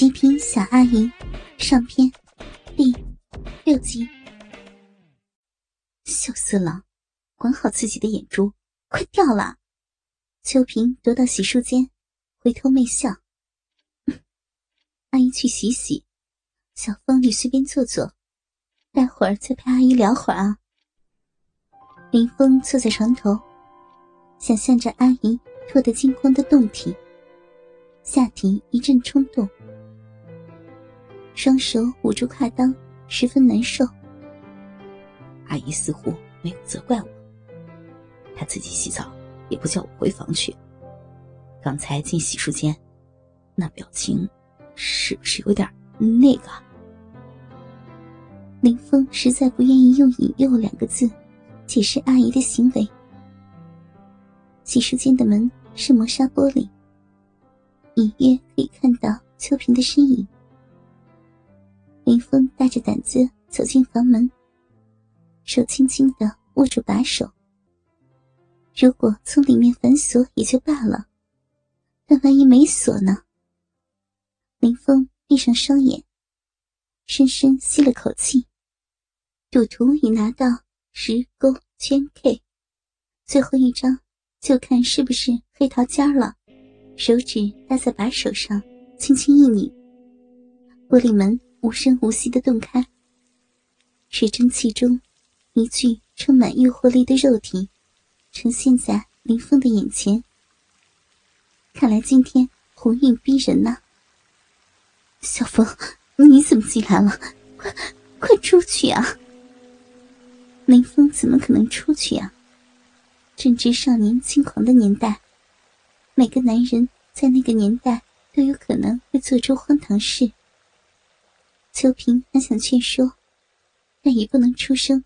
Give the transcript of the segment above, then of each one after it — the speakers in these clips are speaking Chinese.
极品小阿姨上篇第六集。羞死了，管好自己的眼珠，快掉了！秋萍踱到洗漱间，回头媚笑：“阿姨去洗洗，小风你随便坐坐，待会儿再陪阿姨聊会儿啊。”林峰坐在床头，想象着阿姨脱得精光的胴体，下体一阵冲动。双手捂住胯裆，十分难受。阿姨似乎没有责怪我，她自己洗澡也不叫我回房去。刚才进洗漱间，那表情是不是有点那个？林峰实在不愿意用“引诱”两个字解释阿姨的行为。洗漱间的门是磨砂玻璃，隐约可以看到秋萍的身影。林峰大着胆子走进房门，手轻轻的握住把手。如果从里面反锁也就罢了，但万一没锁呢？林峰闭上双眼，深深吸了口气。赌徒已拿到十勾圈 K，最后一张就看是不是黑桃尖了。手指搭在把手上，轻轻一拧，玻璃门。无声无息的洞开，水蒸气中，一具充满诱惑力的肉体呈现在林峰的眼前。看来今天鸿运逼人呐！小峰，你怎么进来了？快快出去啊！林峰怎么可能出去啊？正值少年轻狂的年代，每个男人在那个年代都有可能会做出荒唐事。秋萍很想劝说，但已不能出声。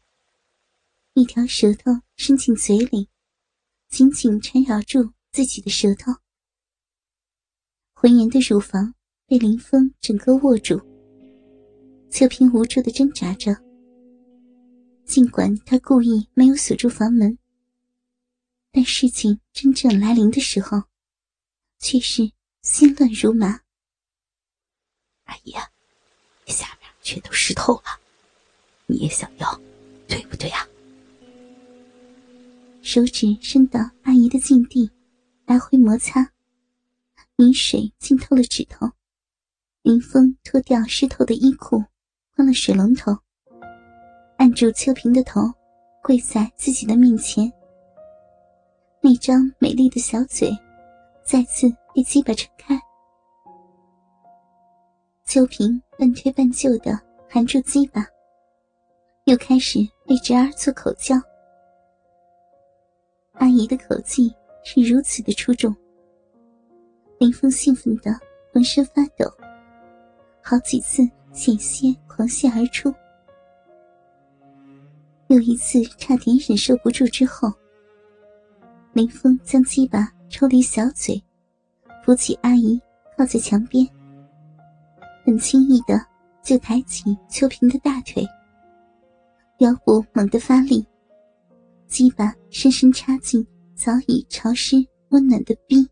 一条舌头伸进嘴里，紧紧缠绕住自己的舌头。浑圆的乳房被林峰整个握住。秋萍无助的挣扎着。尽管他故意没有锁住房门，但事情真正来临的时候，却是心乱如麻。阿姨啊！下面全都湿透了，你也想要，对不对呀？手指伸到阿姨的禁地，来回摩擦，泥水浸透了指头。林峰脱掉湿透的衣裤，关了水龙头，按住秋萍的头，跪在自己的面前。那张美丽的小嘴，再次被鸡巴撑开。秋萍半推半就的含住鸡巴，又开始为侄儿做口交。阿姨的口气是如此的出众，林峰兴奋的浑身发抖，好几次险些狂泻而出。又一次差点忍受不住之后，林峰将鸡巴抽离小嘴，扶起阿姨靠在墙边。很轻易的就抬起秋萍的大腿，腰部猛地发力，鸡巴深深插进早已潮湿温暖的逼。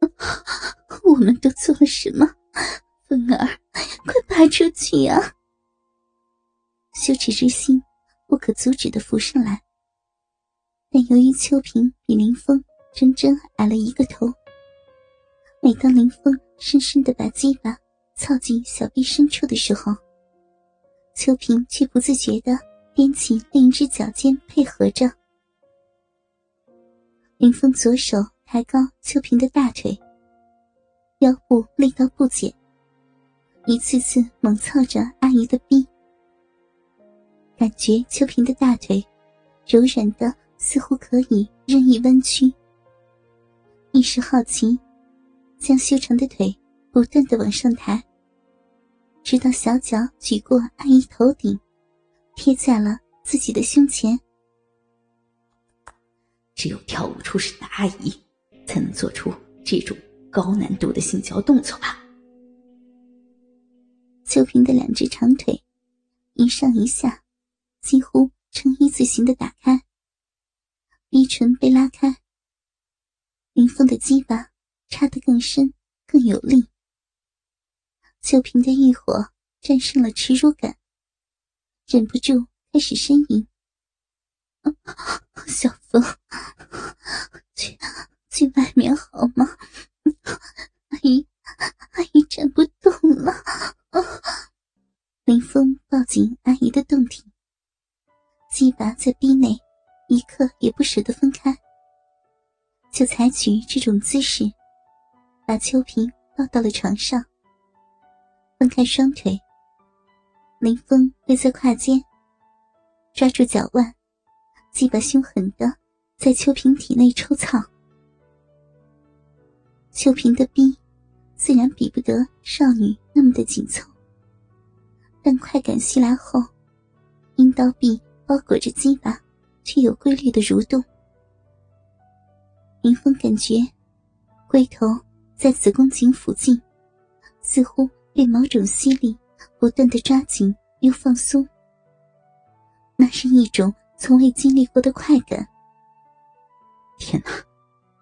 我们都做了什么？凤儿，快拔出去啊！羞耻之心不可阻止的浮上来，但由于秋萍比林峰整整矮了一个头，每当林峰深深的把鸡巴。凑近小臂深处的时候，秋萍却不自觉的踮起另一只脚尖配合着。林峰左手抬高秋萍的大腿，腰部力道不减，一次次猛操着阿姨的臂，感觉秋萍的大腿柔软的似乎可以任意弯曲。一时好奇，将修长的腿不断的往上抬。直到小脚举过阿姨头顶，贴在了自己的胸前。只有跳舞出身的阿姨，才能做出这种高难度的性交动作吧。秋萍的两只长腿，一上一下，几乎呈一字形的打开，逼唇被拉开。林峰的鸡巴插得更深，更有力。秋萍的欲火战胜了耻辱感，忍不住开始呻吟：“小风，去去外面好吗？阿姨，阿姨站不动了。”林峰抱紧阿姨的胴体，鸡巴在逼内，一刻也不舍得分开，就采取这种姿势，把秋萍抱到了床上。分开双腿，林峰跪在胯间，抓住脚腕，鸡巴凶狠的在秋萍体内抽草。秋萍的逼自然比不得少女那么的紧凑，但快感袭来后，阴道壁包裹着鸡巴，却有规律的蠕动。林峰感觉龟头在子宫颈附近，似乎。被某种吸力不断的抓紧又放松，那是一种从未经历过的快感。天哪，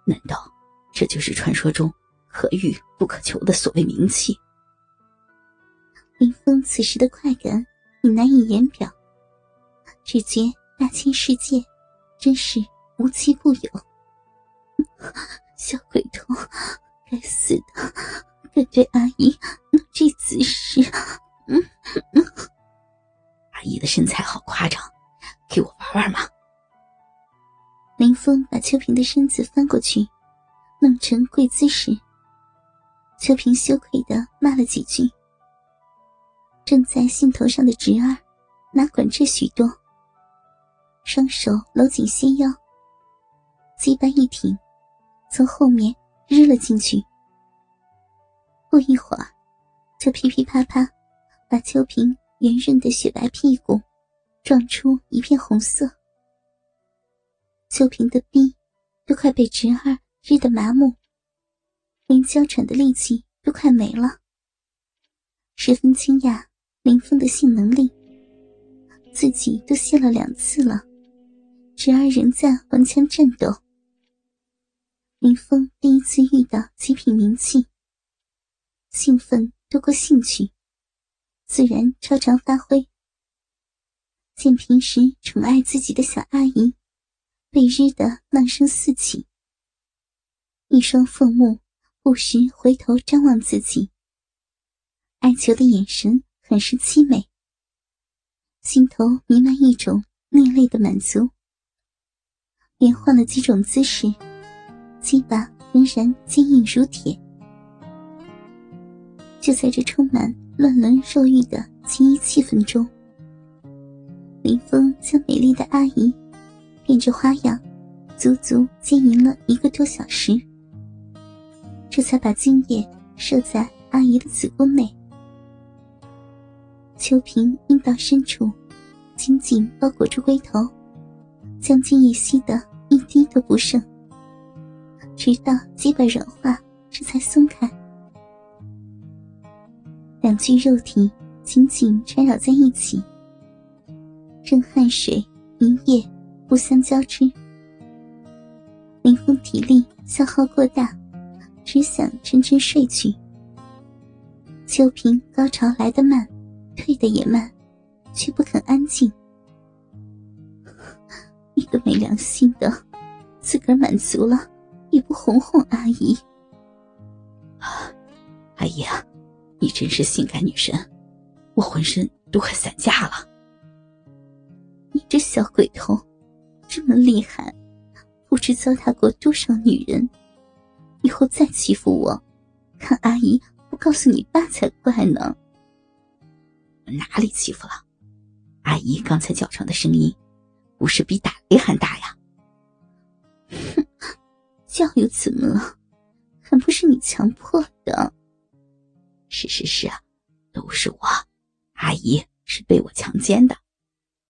难道这就是传说中可遇不可求的所谓名气？林峰此时的快感已难以言表，只觉大千世界真是无奇不有。小鬼头，该死的，敢对阿姨！这姿势，嗯，阿姨的身材好夸张，给我玩玩嘛！林峰把秋萍的身子翻过去，弄成跪姿势。秋萍羞愧的骂了几句。正在兴头上的侄儿，哪管这许多，双手搂紧纤腰，鸡巴一挺，从后面日了进去。不一会儿。就噼噼啪啪，把秋萍圆润的雪白屁股撞出一片红色。秋萍的逼都快被侄儿日得麻木，连娇喘的力气都快没了。十分惊讶林峰的性能力，自己都泄了两次了，侄儿仍在顽强战斗。林峰第一次遇到极品名器，兴奋。多过兴趣，自然超常发挥。见平时宠爱自己的小阿姨被日的浪声四起，一双凤目不时回头张望自己，哀求的眼神很是凄美，心头弥漫一种另类的满足。连换了几种姿势，鸡巴仍然坚硬如铁。就在这充满乱伦肉欲的情谊气氛中，林峰将美丽的阿姨变着花样，足足经营了一个多小时，这才把精液射在阿姨的子宫内。秋萍阴道深处紧紧包裹住龟头，将精液吸得一滴都不剩，直到基本软化，这才松开。两具肉体紧紧缠绕在一起，任汗水、一液互相交织。林峰体力消耗过大，只想沉沉睡去。秋萍高潮来得慢，退得也慢，却不肯安静。你个没良心的，自个儿满足了也不哄哄阿姨。阿姨啊！你真是性感女神，我浑身都快散架了。你这小鬼头，这么厉害，不知糟蹋过多少女人。以后再欺负我，看阿姨不告诉你爸才怪呢。哪里欺负了？阿姨刚才叫床的声音，不是比打雷还大呀？哼，叫又怎么了？还不是你强迫的。是是是，都是我，阿姨是被我强奸的。